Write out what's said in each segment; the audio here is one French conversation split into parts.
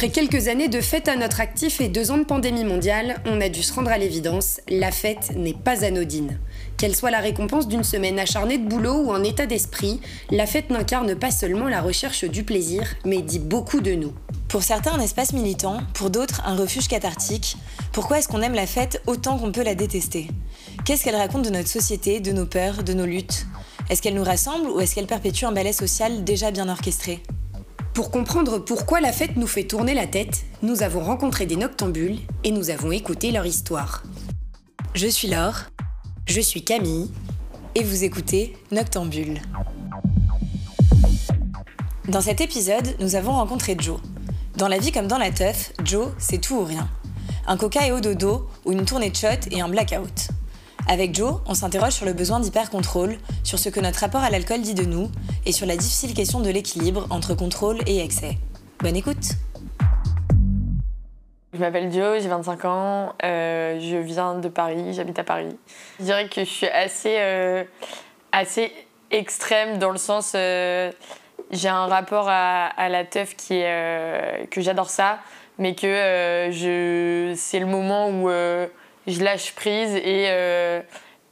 Après quelques années de fête à notre actif et deux ans de pandémie mondiale, on a dû se rendre à l'évidence, la fête n'est pas anodine. Qu'elle soit la récompense d'une semaine acharnée de boulot ou en état d'esprit, la fête n'incarne pas seulement la recherche du plaisir, mais dit beaucoup de nous. Pour certains, un espace militant, pour d'autres, un refuge cathartique. Pourquoi est-ce qu'on aime la fête autant qu'on peut la détester? Qu'est-ce qu'elle raconte de notre société, de nos peurs, de nos luttes? Est-ce qu'elle nous rassemble ou est-ce qu'elle perpétue un ballet social déjà bien orchestré? Pour comprendre pourquoi la fête nous fait tourner la tête, nous avons rencontré des noctambules et nous avons écouté leur histoire. Je suis Laure. Je suis Camille. Et vous écoutez Noctambule. Dans cet épisode, nous avons rencontré Joe. Dans la vie comme dans la teuf, Joe, c'est tout ou rien. Un coca et au dodo, ou une tournée de shot et un blackout. Avec Joe, on s'interroge sur le besoin d'hyper-contrôle, sur ce que notre rapport à l'alcool dit de nous, et sur la difficile question de l'équilibre entre contrôle et excès. Bonne écoute Je m'appelle Joe, j'ai 25 ans, euh, je viens de Paris, j'habite à Paris. Je dirais que je suis assez, euh, assez extrême dans le sens... Euh, j'ai un rapport à, la teuf qui est, que j'adore ça, mais que je, c'est le moment où je lâche prise et,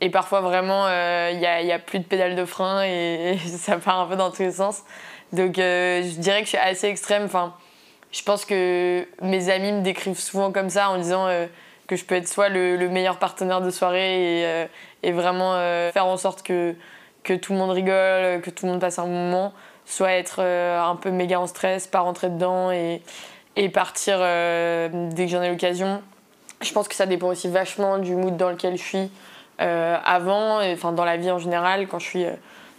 et parfois vraiment il n'y a, y a, plus de pédale de frein et, ça part un peu dans tous les sens. Donc je dirais que je suis assez extrême. Enfin, je pense que mes amis me décrivent souvent comme ça en disant que je peux être soit le, le meilleur partenaire de soirée et, vraiment faire en sorte que, que tout le monde rigole, que tout le monde passe un moment soit être euh, un peu méga en stress, pas rentrer dedans et, et partir euh, dès que j'en ai l'occasion. Je pense que ça dépend aussi vachement du mood dans lequel je suis euh, avant, enfin dans la vie en général. Quand je suis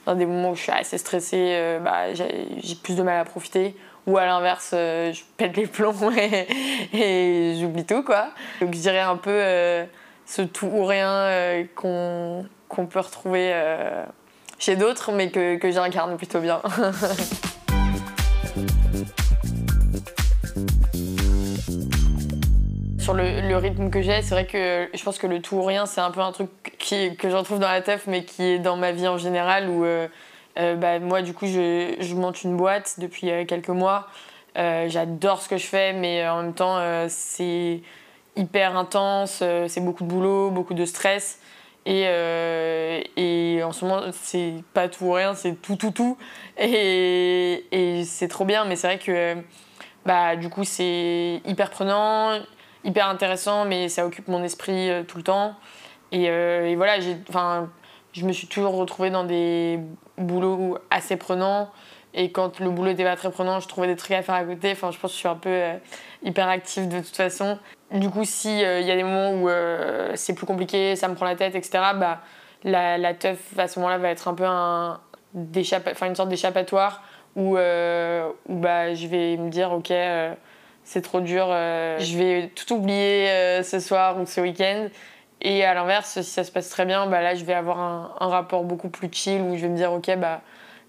dans des moments où je suis assez stressée, bah, j'ai plus de mal à profiter. Ou à l'inverse, je pète les plombs et, j'oublie tout. Quoi. Donc je dirais un peu ce tout ou rien qu'on peut retrouver chez d'autres, mais que j'incarne plutôt bien. Sur le, rythme que j'ai, c'est vrai que je pense que le tout ou rien, c'est un peu un truc qui, que je retrouve dans la teuf, mais qui est dans ma vie en général, où euh, euh, bah, moi, du coup, je, monte une boîte depuis euh, quelques mois. J'adore ce que je fais, mais en même temps, c'est hyper intense, c'est beaucoup de boulot, beaucoup de stress. Et, et, en ce moment, c'est pas tout ou rien, c'est tout, tout, tout. Et, et c'est trop bien, mais c'est vrai que bah, du coup, c'est hyper prenant, hyper intéressant, mais ça occupe mon esprit euh, tout le temps. Et, euh, voilà, je me suis toujours retrouvée dans des boulots assez prenants. Et quand le boulot était pas très prenant, je trouvais des trucs à faire à côté. Enfin, je pense que je suis un peu hyper active de toute façon. Du coup, s'il euh, y a des moments où euh, c'est plus compliqué, ça me prend la tête, etc., bah, la, la teuf à ce moment-là va être un peu un, une sorte d'échappatoire où, euh, où bah, je vais me dire ok, c'est trop dur, je vais tout oublier ce soir ou ce week-end. Et à l'inverse, si ça se passe très bien, bah, là je vais avoir un, rapport beaucoup plus chill où je vais me dire ok, bah,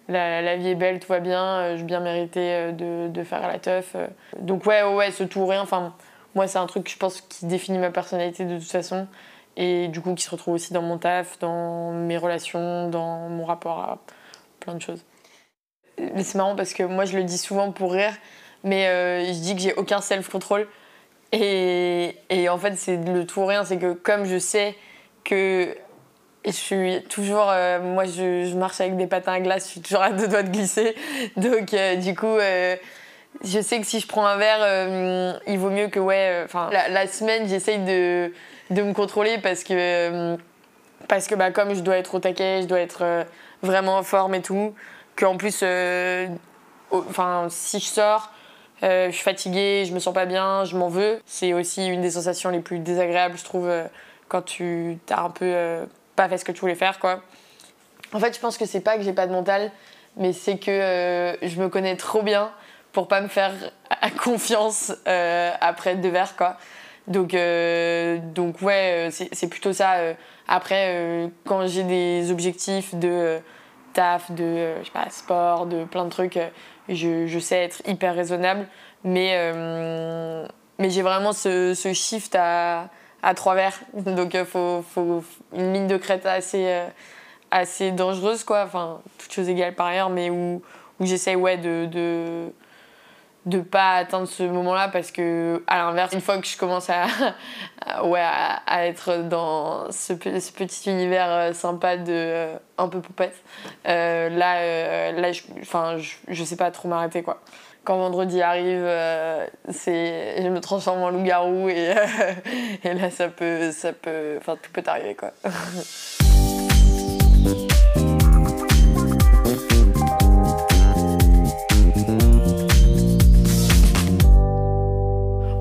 la, vie est belle, tout va bien, je bien mérité de, de, faire la teuf. Donc ouais, ouais, ce tout ou rien. Enfin, moi, c'est un truc, je pense, qui définit ma personnalité de toute façon. Et du coup, qui se retrouve aussi dans mon taf, dans mes relations, dans mon rapport à plein de choses. C'est marrant parce que moi, je le dis souvent pour rire, mais euh, je dis que j'ai aucun self-control. Et, et, en fait, c'est le tout ou rien, c'est que comme je sais que je suis toujours. Euh, moi, je, marche avec des patins à glace, je suis toujours à deux doigts de glisser. Donc, euh, du coup je sais que si je prends un verre, euh, il vaut mieux que, ouais, euh, enfin, la, semaine, j'essaye de, de, me contrôler parce que, euh, parce que bah, comme je dois être au taquet, je dois être vraiment en forme et tout, qu'en plus, enfin, si je sors, je suis fatiguée, je me sens pas bien, je m'en veux. C'est aussi une des sensations les plus désagréables, je trouve, quand tu t'as un peu pas fait ce que tu voulais faire, quoi. En fait, je pense que c'est pas que j'ai pas de mental, mais c'est que je me connais trop bien pour pas me faire confiance euh, après deux verres quoi. Donc, euh, donc ouais, euh, c'est plutôt ça. Après, quand j'ai des objectifs de taf, de sport, de plein de trucs, je, sais être hyper raisonnable. Mais, mais j'ai vraiment ce, shift à, trois verres. Donc il faut, une ligne de crête assez, assez dangereuse, quoi. Enfin, toutes choses égales par ailleurs, mais où, où j'essaie ouais, de de pas atteindre ce moment-là parce que à l'inverse une fois que je commence à, ouais à, être dans ce, petit univers euh, sympa de euh, un peu poupette euh, là là je, enfin je, je, sais pas trop m'arrêter quoi. Quand vendredi arrive c'est je me transforme en loup-garou et, et là ça peut ça peut enfin tout peut arriver quoi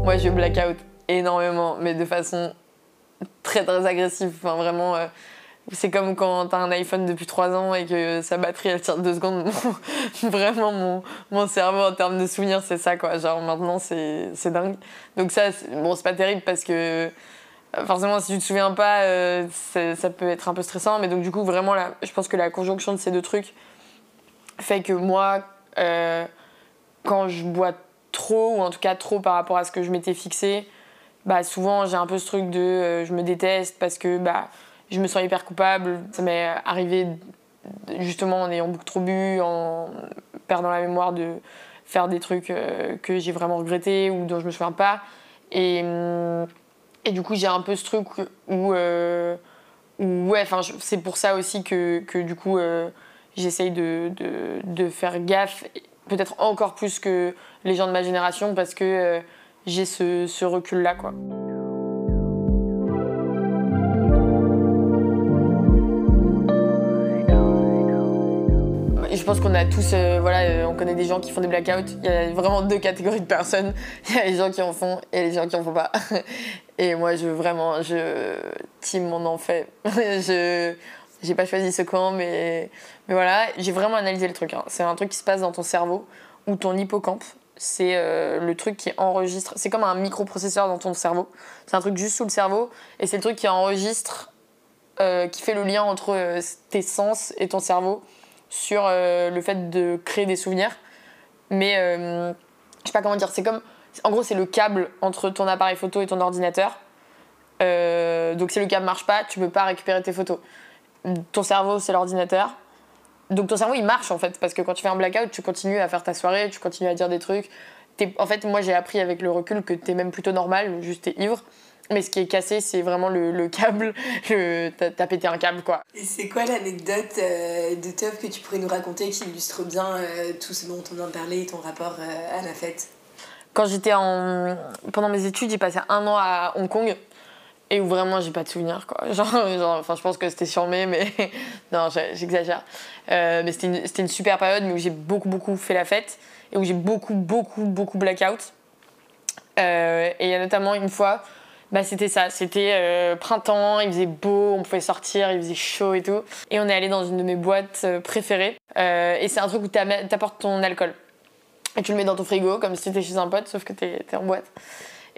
Moi, je blackout énormément, mais de façon très très agressive. Enfin, vraiment, euh, c'est comme quand t'as un iPhone depuis 3 ans et que sa batterie elle tient 2 secondes. vraiment, mon, mon, cerveau en termes de souvenirs, c'est ça quoi. Genre maintenant, c'est dingue. Donc, ça, bon, c'est pas terrible parce que euh, forcément, si tu te souviens pas, euh, ça peut être un peu stressant. Mais donc, du coup, vraiment, là, je pense que la conjonction de ces deux trucs fait que moi, quand je bois trop, ou en tout cas trop par rapport à ce que je m'étais fixé, bah souvent j'ai un peu ce truc de euh, je me déteste parce que bah, je me sens hyper coupable. Ça m'est arrivé justement en ayant beaucoup trop bu, en perdant la mémoire de faire des trucs euh, que j'ai vraiment regretté ou dont je me souviens pas. Et, hum, et du coup j'ai un peu ce truc où, euh, ouais, c'est pour ça aussi que, que du coup j'essaye de, de, de, faire gaffe peut-être encore plus que les gens de ma génération parce que euh, j'ai ce, recul-là. quoi. je pense qu'on a tous, euh, voilà, euh, on connaît des gens qui font des blackouts. Il y a vraiment deux catégories de personnes. Il y a les gens qui en font et les gens qui en font pas. Et moi, je vraiment, je team mon en fait. je, j'ai pas choisi ce camp, mais, mais voilà, j'ai vraiment analysé le truc. Hein. C'est un truc qui se passe dans ton cerveau ou ton hippocampe. C'est euh, le truc qui enregistre. C'est comme un microprocesseur dans ton cerveau. C'est un truc juste sous le cerveau. Et c'est le truc qui enregistre, euh, qui fait le lien entre euh, tes sens et ton cerveau sur le fait de créer des souvenirs. Mais je sais pas comment dire. C'est comme. En gros, c'est le câble entre ton appareil photo et ton ordinateur. donc si le câble marche pas, tu peux pas récupérer tes photos ton cerveau, c'est l'ordinateur. Donc ton cerveau, il marche en fait, parce que quand tu fais un blackout, tu continues à faire ta soirée, tu continues à dire des trucs. En fait, moi, j'ai appris avec le recul que t'es même plutôt normal, juste t'es ivre. Mais ce qui est cassé, c'est vraiment le, câble. T'as pété un câble, quoi. Et c'est quoi l'anecdote euh, de Teuf que tu pourrais nous raconter qui illustre bien euh, tout ce dont on vient de parler, ton rapport euh, à la fête? Quand j'étais en... Pendant mes études, j'ai passé un an à Hong Kong et où vraiment j'ai pas de souvenirs quoi. Genre, enfin je pense que c'était charmé mais non j'exagère. Euh, mais c'était une, super période mais où j'ai beaucoup beaucoup fait la fête et où j'ai beaucoup beaucoup beaucoup blackout. Euh, et il y a notamment une fois bah c'était ça. C'était euh, printemps il faisait beau on pouvait sortir il faisait chaud et tout. Et on est allé dans une de mes boîtes préférées. Et c'est un truc où t'apportes ton alcool. Et tu le mets dans ton frigo comme si t'étais chez un pote sauf que t'es es en boîte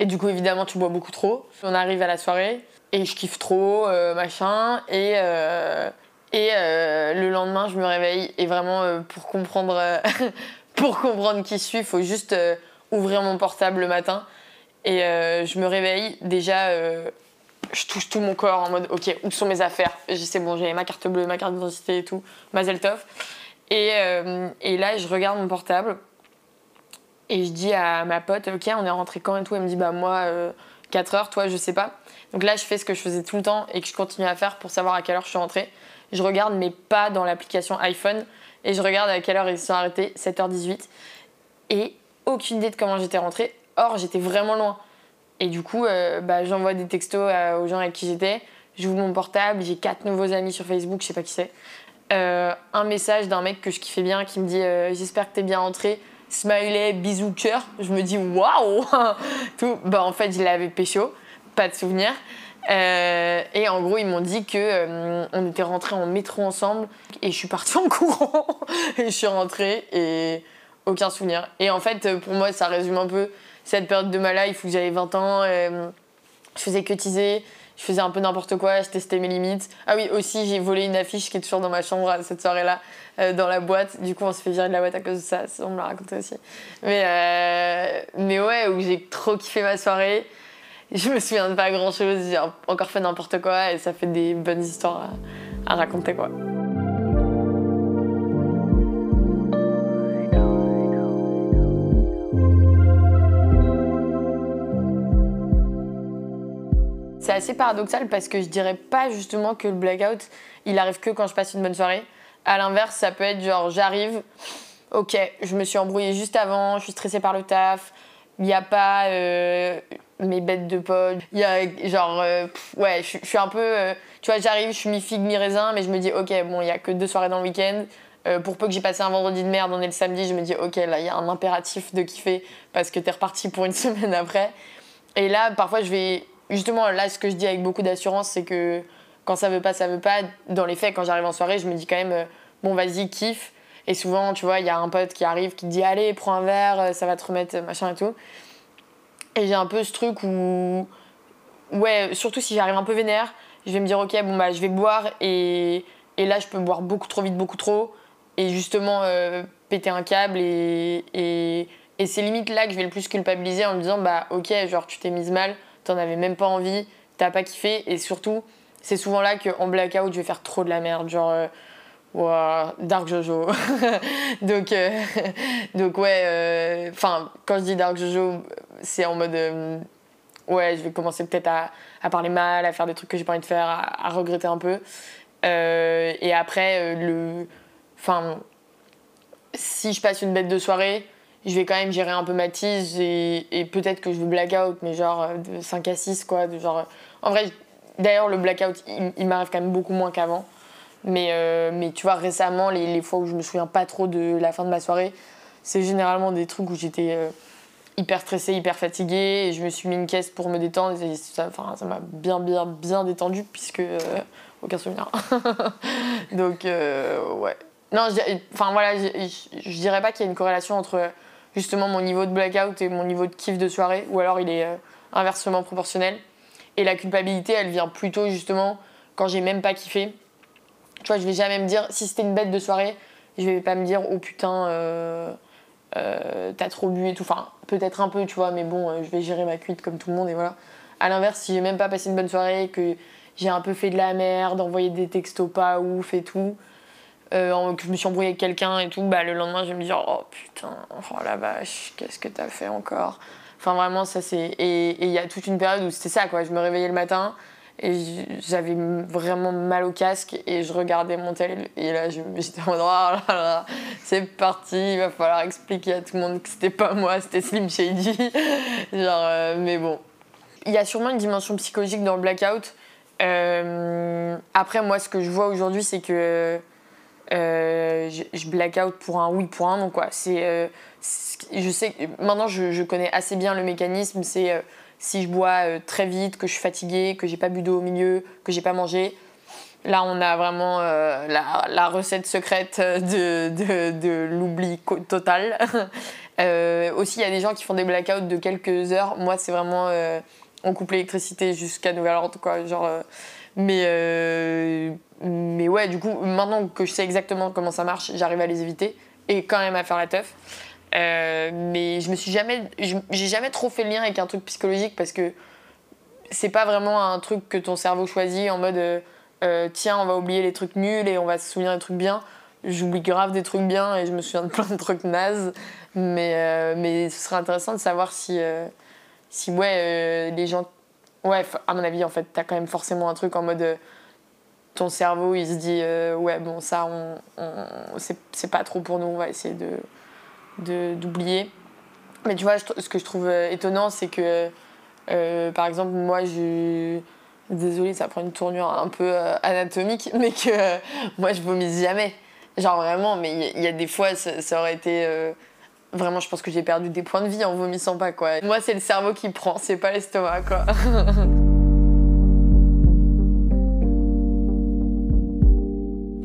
et du coup, évidemment, tu bois beaucoup trop. On arrive à la soirée et je kiffe trop, euh, machin. Et, euh, et euh, le lendemain, je me réveille et vraiment, pour, comprendre, pour comprendre qui je suis, il faut juste ouvrir mon portable le matin. Et je me réveille, déjà, je touche tout mon corps en mode, ok, où sont mes affaires? C'est bon, j'ai ma carte bleue, ma carte d'identité et tout, ma Zeltov. Et, et là, je regarde mon portable et je dis à ma pote, ok, on est rentré quand et tout. Elle me dit, bah moi, 4 euh, heures, toi, je sais pas. Donc là, je fais ce que je faisais tout le temps et que je continue à faire pour savoir à quelle heure je suis rentrée. Je regarde, mais pas dans l'application iPhone. Et je regarde à quelle heure ils se sont arrêtés, 7h18. Et aucune idée de comment j'étais rentrée. Or, j'étais vraiment loin. Et du coup, euh, bah, j'envoie des textos euh, aux gens avec qui j'étais. J'ouvre mon portable, j'ai quatre nouveaux amis sur Facebook, je sais pas qui c'est. un message d'un mec que je kiffais bien qui me dit J'espère que t'es bien rentré smiley, bisous, cœur. Je me dis waouh Tout. Bah, en fait, je l'avais pécho, pas de souvenir. Euh, et en gros, ils m'ont dit que euh, on était rentrés en métro ensemble et je suis partie en courant et je suis rentrée et aucun souvenir. Et en fait, pour moi, ça résume un peu cette période de ma life où j'avais 20 ans, euh, je faisais que teaser, je faisais un peu n'importe quoi, je testais mes limites. Ah oui, aussi, j'ai volé une affiche qui est toujours dans ma chambre cette soirée-là, euh, dans la boîte. Du coup, on se fait virer de la boîte à cause de ça, on me l'a raconté aussi. Mais, euh, mais ouais, où j'ai trop kiffé ma soirée. Je me souviens de pas grand-chose, j'ai encore fait n'importe quoi et ça fait des bonnes histoires à, à raconter, quoi. C'est assez paradoxal parce que je dirais pas justement que le blackout, il arrive que quand je passe une bonne soirée. À l'inverse, ça peut être genre j'arrive, ok, je me suis embrouillée juste avant, je suis stressée par le taf, il n'y a pas euh, mes bêtes de potes, il y a genre, euh, ouais, je suis un peu, euh, tu vois, j'arrive, je suis mi-figue, mi-raisin, mais je me dis, ok, bon, il n'y a que deux soirées dans le week-end. pour peu que j'ai passé un vendredi de merde, on est le samedi, je me dis, ok, là, il y a un impératif de kiffer parce que t'es reparti pour une semaine après. Et là, parfois, je vais. Justement, là, ce que je dis avec beaucoup d'assurance, c'est que quand ça veut pas, ça veut pas. Dans les faits, quand j'arrive en soirée, je me dis quand même, bon, vas-y, kiffe. Et souvent, tu vois, il y a un pote qui arrive qui dit Allez, prends un verre, euh, ça va te remettre machin et tout. Et j'ai un peu ce truc où. Ouais, surtout si j'arrive un peu vénère, je vais me dire Ok, bon, bah, je vais boire et, là, je peux boire beaucoup trop vite, beaucoup trop. Et justement, euh, péter un câble et, et, et c'est limite là que je vais le plus culpabiliser en me disant Bah, ok, genre, tu t'es mise mal, t'en avais même pas envie, t'as pas kiffé. Et surtout, c'est souvent là qu'en blackout, je vais faire trop de la merde. Genre. Euh, Wow, Dark Jojo. donc, euh, donc ouais, euh, enfin, quand je dis Dark Jojo, c'est en mode. Euh, ouais, je vais commencer peut-être à, à, parler mal, à faire des trucs que j'ai pas envie de faire, à, regretter un peu. et après, le. Enfin, si je passe une bête de soirée, je vais quand même gérer un peu ma tise et, peut-être que je vais blackout, mais genre de 5 à 6, quoi. De genre, en vrai, d'ailleurs, le blackout, il, il m'arrive quand même beaucoup moins qu'avant. Mais, euh, mais tu vois, récemment, les, les, fois où je me souviens pas trop de la fin de ma soirée, c'est généralement des trucs où j'étais euh, hyper stressée, hyper fatiguée, et je me suis mis une caisse pour me détendre, et ça m'a bien, bien, bien détendu, puisque euh, aucun souvenir. Donc, ouais. Non, enfin voilà, je dirais pas qu'il y a une corrélation entre justement mon niveau de blackout et mon niveau de kiff de soirée, ou alors il est inversement proportionnel. Et la culpabilité, elle vient plutôt justement quand j'ai même pas kiffé tu vois, je vais jamais me dire, si c'était une bête de soirée, je vais pas me dire, oh putain, euh, euh, t'as trop bu et tout. Enfin, peut-être un peu, tu vois, mais bon, euh, je vais gérer ma cuite comme tout le monde et voilà. À l'inverse, si j'ai même pas passé une bonne soirée, que j'ai un peu fait de la merde, envoyé des textos pas ouf et tout, que je me suis embrouillée avec quelqu'un et tout, bah le lendemain, je vais me dire, oh putain, oh la vache, qu'est-ce que t'as fait encore? Enfin, vraiment, ça c'est. Et il y a toute une période où c'était ça, quoi. Je me réveillais le matin et j'avais vraiment mal au casque et je regardais mon tel et là j'étais en mode oh là là, c'est parti, il va falloir expliquer à tout le monde que c'était pas moi, c'était Slim Shady. Genre, euh, mais bon. Il y a sûrement une dimension psychologique dans le blackout. Euh, après, moi, ce que je vois aujourd'hui, c'est que euh, je, blackout pour un oui, pour un non, quoi. C'est, je sais, maintenant, je, je, connais assez bien le mécanisme. C'est si je bois euh, très vite, que je suis fatiguée, que j'ai pas bu d'eau au milieu, que j'ai pas mangé, là on a vraiment euh, la, recette secrète de, l'oubli total. Euh, aussi, il y a des gens qui font des blackouts de quelques heures. Moi, c'est vraiment on coupe l'électricité jusqu'à nouvel ordre, quoi. Genre, mais, mais ouais, du coup, maintenant que je sais exactement comment ça marche, j'arrive à les éviter et quand même à faire la teuf. Euh, mais je me suis jamais, j'ai jamais trop fait le lien avec un truc psychologique parce que c'est pas vraiment un truc que ton cerveau choisit en mode euh, euh, tiens on va oublier les trucs nuls et on va se souvenir des trucs bien. J'oublie grave des trucs bien et je me souviens de plein de trucs nazes. Mais, mais ce serait intéressant de savoir si, si ouais, les gens. Ouais, à mon avis, en fait, t'as quand même forcément un truc en mode ton cerveau il se dit ouais bon ça on, c'est pas trop pour nous on va essayer de d'oublier. Mais tu vois, ce que je trouve euh, étonnant, c'est que, euh, par exemple, moi, je. Désolée, ça prend une tournure un peu euh, anatomique, mais que moi, je vomis jamais. Genre vraiment, mais il y, a des fois, ça, aurait été. Vraiment, je pense que j'ai perdu des points de vie en vomissant pas, quoi. Moi, c'est le cerveau qui prend, c'est pas l'estomac, quoi.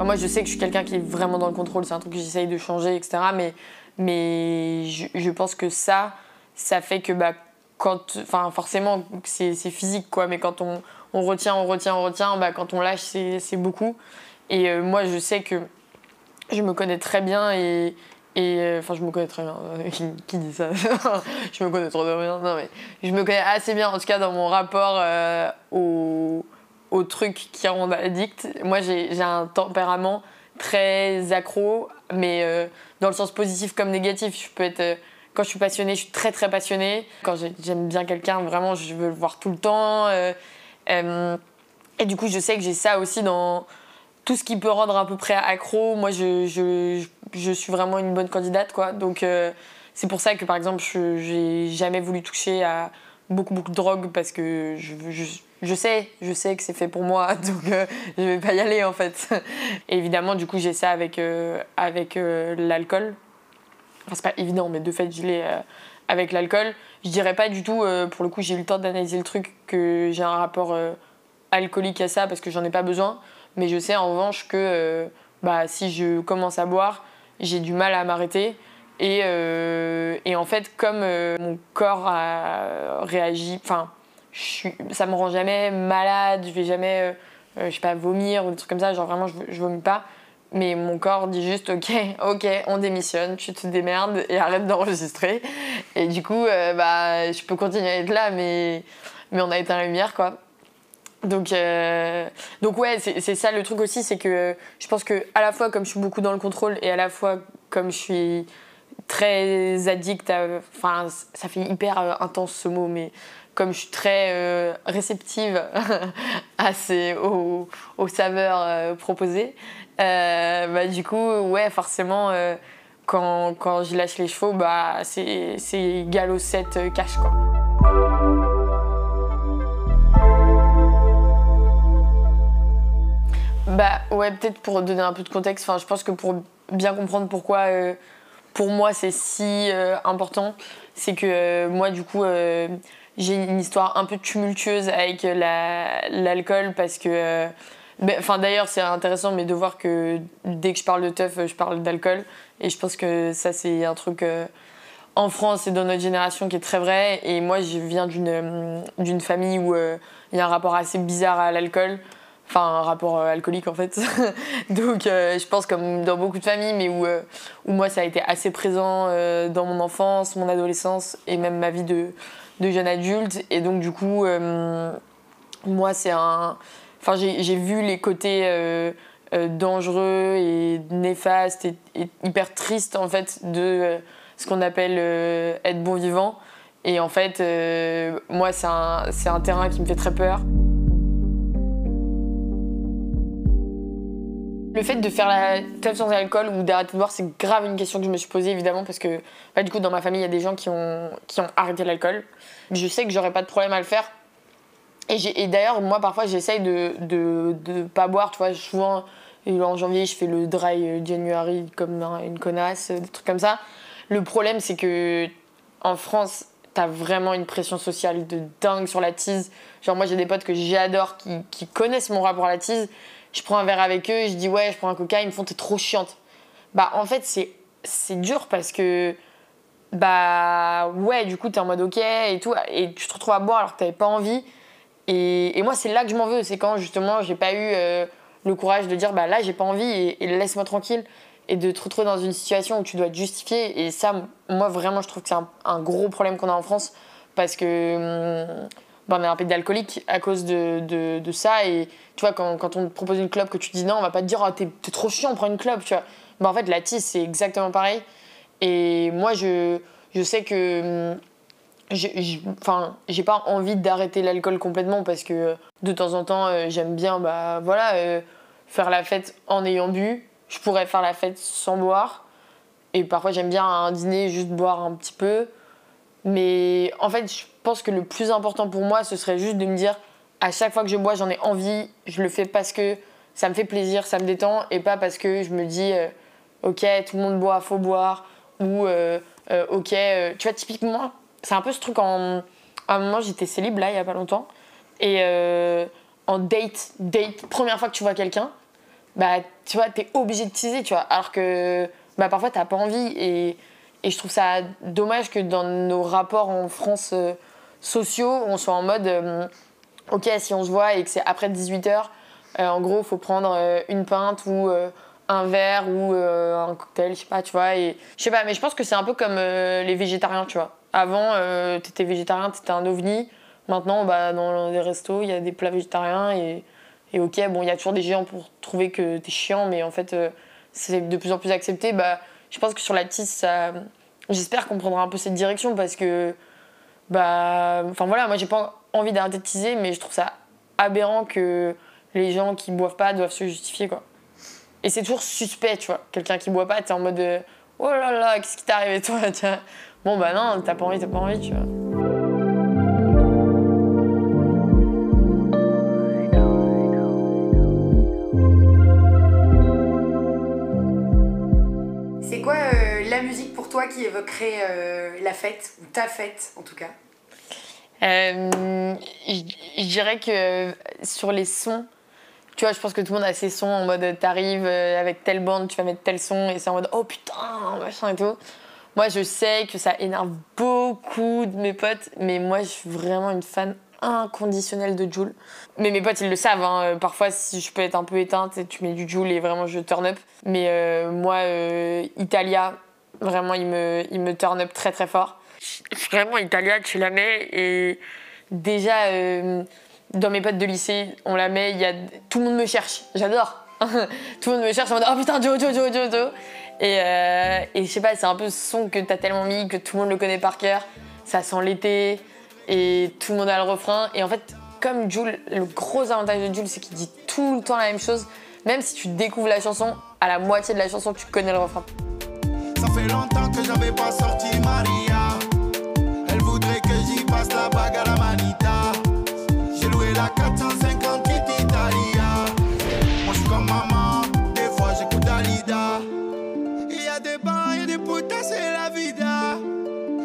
moi, je sais que je suis quelqu'un qui est vraiment dans le contrôle, c'est un truc que j'essaye de changer, etc. Mais mais je, pense que ça, ça fait que bah, quand. Enfin, forcément, c'est physique, quoi, mais quand on, on, retient, on retient, on retient, bah, quand on lâche, c'est beaucoup. Et euh, moi, je sais que je me connais très bien et. Et euh, enfin, je me connais très bien. qui, dit ça? Je me connais trop bien. Non, mais je me connais assez bien, en tout cas, dans mon rapport euh, au, au truc qui rend addict. Moi, j'ai un tempérament très accro, mais euh, dans le sens positif comme négatif. Je peux être, euh, quand je suis passionnée, je suis très très passionnée. Quand j'aime bien quelqu'un, vraiment, je veux le voir tout le temps. Et du coup, je sais que j'ai ça aussi dans tout ce qui peut rendre à peu près accro. Moi, je, je suis vraiment une bonne candidate, quoi. Donc, c'est pour ça que, par exemple, je j'ai jamais voulu toucher à beaucoup, beaucoup de drogue parce que je, je, je sais, je sais que c'est fait pour moi, donc euh, je vais pas y aller en fait. évidemment, du coup, j'ai ça avec, euh, avec euh, l'alcool. Enfin, c'est pas évident, mais de fait, je l'ai avec l'alcool. Je dirais pas du tout, pour le coup, j'ai eu le temps d'analyser le truc, que j'ai un rapport alcoolique à ça parce que j'en ai pas besoin. Mais je sais en revanche que bah, si je commence à boire, j'ai du mal à m'arrêter. Et, et, en fait, comme mon corps a réagi, enfin, ça me rend jamais malade, je vais jamais, euh, euh, je sais pas, vomir ou des trucs comme ça, genre vraiment je, je vomis pas. Mais mon corps dit juste ok, ok, on démissionne, tu te démerdes et arrête d'enregistrer. Et du coup, euh, bah, je peux continuer à être là, mais, mais on a éteint la lumière quoi. Donc, donc ouais, c'est ça le truc aussi, c'est que je pense que à la fois comme je suis beaucoup dans le contrôle et à la fois comme je suis très addict, enfin ça fait hyper intense ce mot, mais comme je suis très euh, réceptive à ces, aux, saveurs euh, proposées, euh, bah, du coup, ouais, forcément, quand, quand je lâche les chevaux, bah, c'est galop 7 cash. Quoi. Bah ouais, peut-être pour donner un peu de contexte, je pense que pour bien comprendre pourquoi pour moi c'est si important, c'est que moi du coup j'ai une histoire un peu tumultueuse avec l'alcool parce que. Euh, enfin, d'ailleurs, c'est intéressant, mais de voir que dès que je parle de teuf, je parle d'alcool. Et je pense que ça, c'est un truc euh, en France et dans notre génération qui est très vrai. Et moi, je viens d'une famille où euh, il y a un rapport assez bizarre à l'alcool. Enfin, un rapport alcoolique en fait. Donc, je pense comme dans beaucoup de familles, mais où, où moi, ça a été assez présent dans mon enfance, mon adolescence et même ma vie de, de jeune adulte. Et donc, du coup, euh, moi, c'est un. Enfin, j'ai vu les côtés euh, euh, dangereux et néfastes et, hyper tristes, en fait, de ce qu'on appelle être bon vivant. Et en fait, moi, c'est un, un terrain qui me fait très peur. Le fait de faire la teuf sans alcool ou d'arrêter de boire, c'est grave une question que je me suis posée évidemment parce que bah, du coup dans ma famille il y a des gens qui ont, qui ont arrêté l'alcool. Je sais que j'aurais pas de problème à le faire. Et, d'ailleurs moi parfois j'essaye de, de, de, pas boire, tu vois, souvent en janvier je fais le dry January comme une connasse, des trucs comme ça. Le problème c'est que en France t'as vraiment une pression sociale de dingue sur la tease. Genre moi j'ai des potes que j'adore qui, qui connaissent mon rapport à la tease je prends un verre avec eux, je dis ouais, je prends un coca, ils me font t'es trop chiante. Bah en fait, c'est, c'est dur parce que bah ouais, du coup, t'es en mode ok et tout, et tu te retrouves à boire alors que t'avais pas envie. Et, et moi, c'est là que je m'en veux, c'est quand justement j'ai pas eu euh, le courage de dire bah là, j'ai pas envie et, laisse-moi tranquille. Et de te retrouver dans une situation où tu dois te justifier. Et ça, moi, vraiment, je trouve que c'est un, gros problème qu'on a en France parce que. Hum, bah, on est un pays d'alcoolique à cause de, de, ça. Et tu vois, quand, quand, on te propose une club que tu dis non, on va pas te dire oh, t'es, trop chiant, prends une club, tu vois. Bah, en fait, la tisse, c'est exactement pareil. Et moi, je, je sais que. Hum, enfin, j'ai pas envie d'arrêter l'alcool complètement parce que de temps en temps, euh, j'aime bien, bah voilà, euh, faire la fête en ayant bu. Je pourrais faire la fête sans boire. Et parfois, j'aime bien un dîner juste boire un petit peu. Mais en fait, je pense que le plus important pour moi, ce serait juste de me dire à chaque fois que je bois, j'en ai envie, je le fais parce que ça me fait plaisir, ça me détend, et pas parce que je me dis euh, ok, tout le monde boit, faut boire, ou euh, euh, ok, tu vois, typiquement, c'est un peu ce truc en. Un moment, j'étais célib là, il y a pas longtemps, et en date, date, première fois que tu vois quelqu'un, bah tu vois, t'es obligé de teaser, tu vois, alors que bah, parfois t'as pas envie, et et je trouve ça dommage que dans nos rapports en France sociaux, on soit en mode euh, ok, si on se voit et que c'est après 18h, euh, en gros, faut prendre une pinte ou un verre ou un cocktail, je sais pas, tu vois. Et, je sais pas, mais je pense que c'est un peu comme les végétariens, tu vois. Avant, tu étais végétarien, tu étais un ovni. Maintenant, bah, dans les restos, il y a des plats végétariens et, et ok, bon, il y a toujours des géants pour trouver que t'es chiant, mais en fait, c'est de plus en plus accepté. Bah, je pense que sur la tisse, ça, j'espère qu'on prendra un peu cette direction parce que, bah, enfin voilà, moi j'ai pas envie teaser, mais je trouve ça aberrant que les gens qui boivent pas doivent se justifier, quoi. Et c'est toujours suspect, tu vois. Quelqu'un qui boit pas, t'es en mode euh, oh là là, qu'est-ce qui t'est arrivé, toi Bon, bah non, t'as pas envie, t'as pas envie, tu vois. Évoquerait euh, la fête, ou ta fête en tout cas euh, Je dirais que sur les sons, tu vois, je pense que tout le monde a ses sons en mode t'arrives avec telle bande, tu vas mettre tel son, et c'est en mode oh putain, machin et tout. Moi, je sais que ça énerve beaucoup de mes potes, mais moi, je suis vraiment une fan inconditionnelle de Joule. Mais mes potes, ils le savent. Hein. Parfois, si je peux être un peu éteinte, tu mets du Joule et vraiment, je turn up. Mais euh, moi, euh, Italia, vraiment, il me, il me turn up très, très fort. Vraiment, Italia, tu la mets et déjà, euh, dans mes potes de lycée, on la met, y a... tout le monde me cherche. J'adore. tout le monde me cherche en mode Oh putain, Joe, Joe, Joe, Joe, Joe. Et, et je sais pas, c'est un peu ce son que t'as tellement mis que tout le monde le connaît par cœur. Ça sent l'été et tout le monde a le refrain. Et en fait, comme Jules, le gros avantage de Jules, c'est qu'il dit tout le temps la même chose. Même si tu découvres la chanson, à la moitié de la chanson, tu connais le refrain. Fait longtemps que j'avais pas sorti Maria. Elle voudrait que j'y passe la bague à la manita. J'ai loué la 458 Italia. Moi je suis comme maman, des fois j'écoute Dalida. Il y a des bars et des putains, c'est la vida.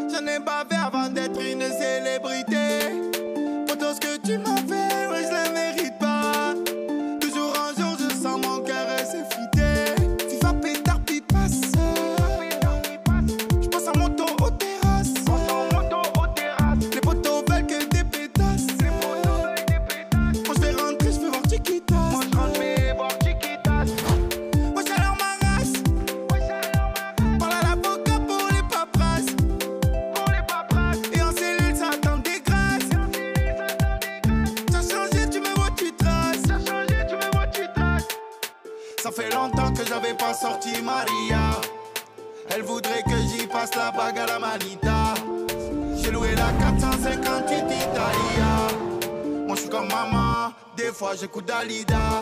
J'en ai fait avant d'être une célébrité. 458 Italia. Moi je suis comme maman, des fois j'écoute Dalida.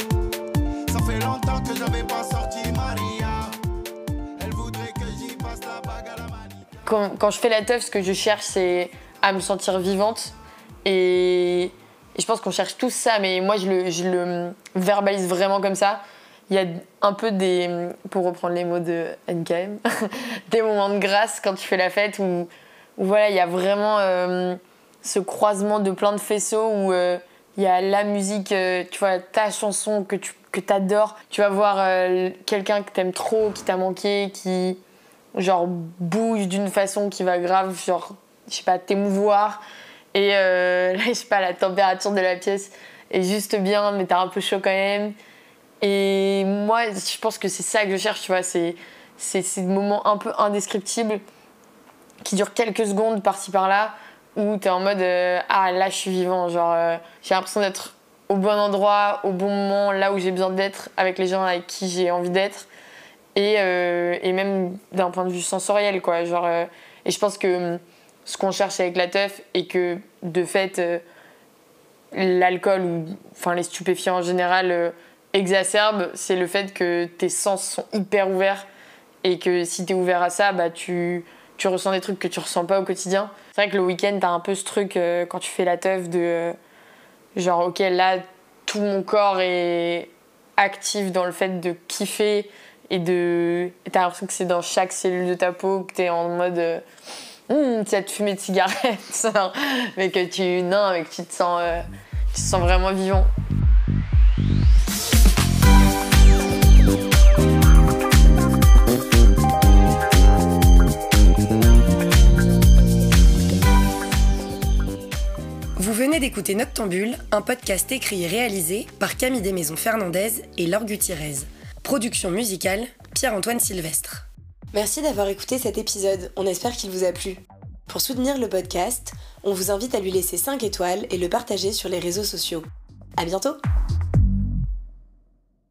Ça fait longtemps que j'avais pas sorti Maria. Elle voudrait que j'y passe la bague à la manita. Quand, je fais la teuf, ce que je cherche, c'est à me sentir vivante. Et, et je pense qu'on cherche tous ça, mais moi, je le, je le verbalise vraiment comme ça. Il y a un peu des, pour reprendre les mots de NKM, des moments de grâce quand tu fais la fête où, où voilà, il y a vraiment euh, ce croisement de plein de faisceaux où euh, il y a la musique, euh, tu vois, ta chanson que tu que. Tu vas voir quelqu'un que t'aimes trop, qui t'a manqué, qui genre bouge d'une façon qui va grave, genre, je sais pas, t'émouvoir. Et là, je sais pas, la température de la pièce est juste bien, mais t'as un peu chaud quand même. Et moi, je pense que c'est ça que je cherche, tu vois, c'est ces moments un peu indescriptibles qui durent quelques secondes par-ci par-là où t'es en mode euh, ah là je suis vivant, genre euh, j'ai l'impression d'être au bon endroit, au bon moment, là où j'ai besoin d'être, avec les gens avec qui j'ai envie d'être. Et, euh, et même d'un point de vue sensoriel quoi. Genre et je pense que hum, ce qu'on cherche avec la teuf et que de fait l'alcool ou enfin les stupéfiants en général exacerbent c'est le fait que tes sens sont hyper ouverts et que si tu es ouvert à ça bah tu tu ressens des trucs que tu ressens pas au quotidien. C'est vrai que le week-end t'as un peu ce truc euh, quand tu fais la teuf de euh, genre ok là tout mon corps est actif dans le fait de kiffer et de t'as l'impression que c'est dans chaque cellule de ta peau que t'es en mode euh, cette fumée de cigarette mais que tu non mais que tu te euh, tu te sens vraiment vivant venez d'écouter Noctambule, un podcast écrit et réalisé par Camille Desmaisons Fernandez et Laure Gutiérrez. Production musicale, Pierre-Antoine Sylvestre. Merci d'avoir écouté cet épisode, on espère qu'il vous a plu. Pour soutenir le podcast, on vous invite à lui laisser 5 étoiles et le partager sur les réseaux sociaux. À bientôt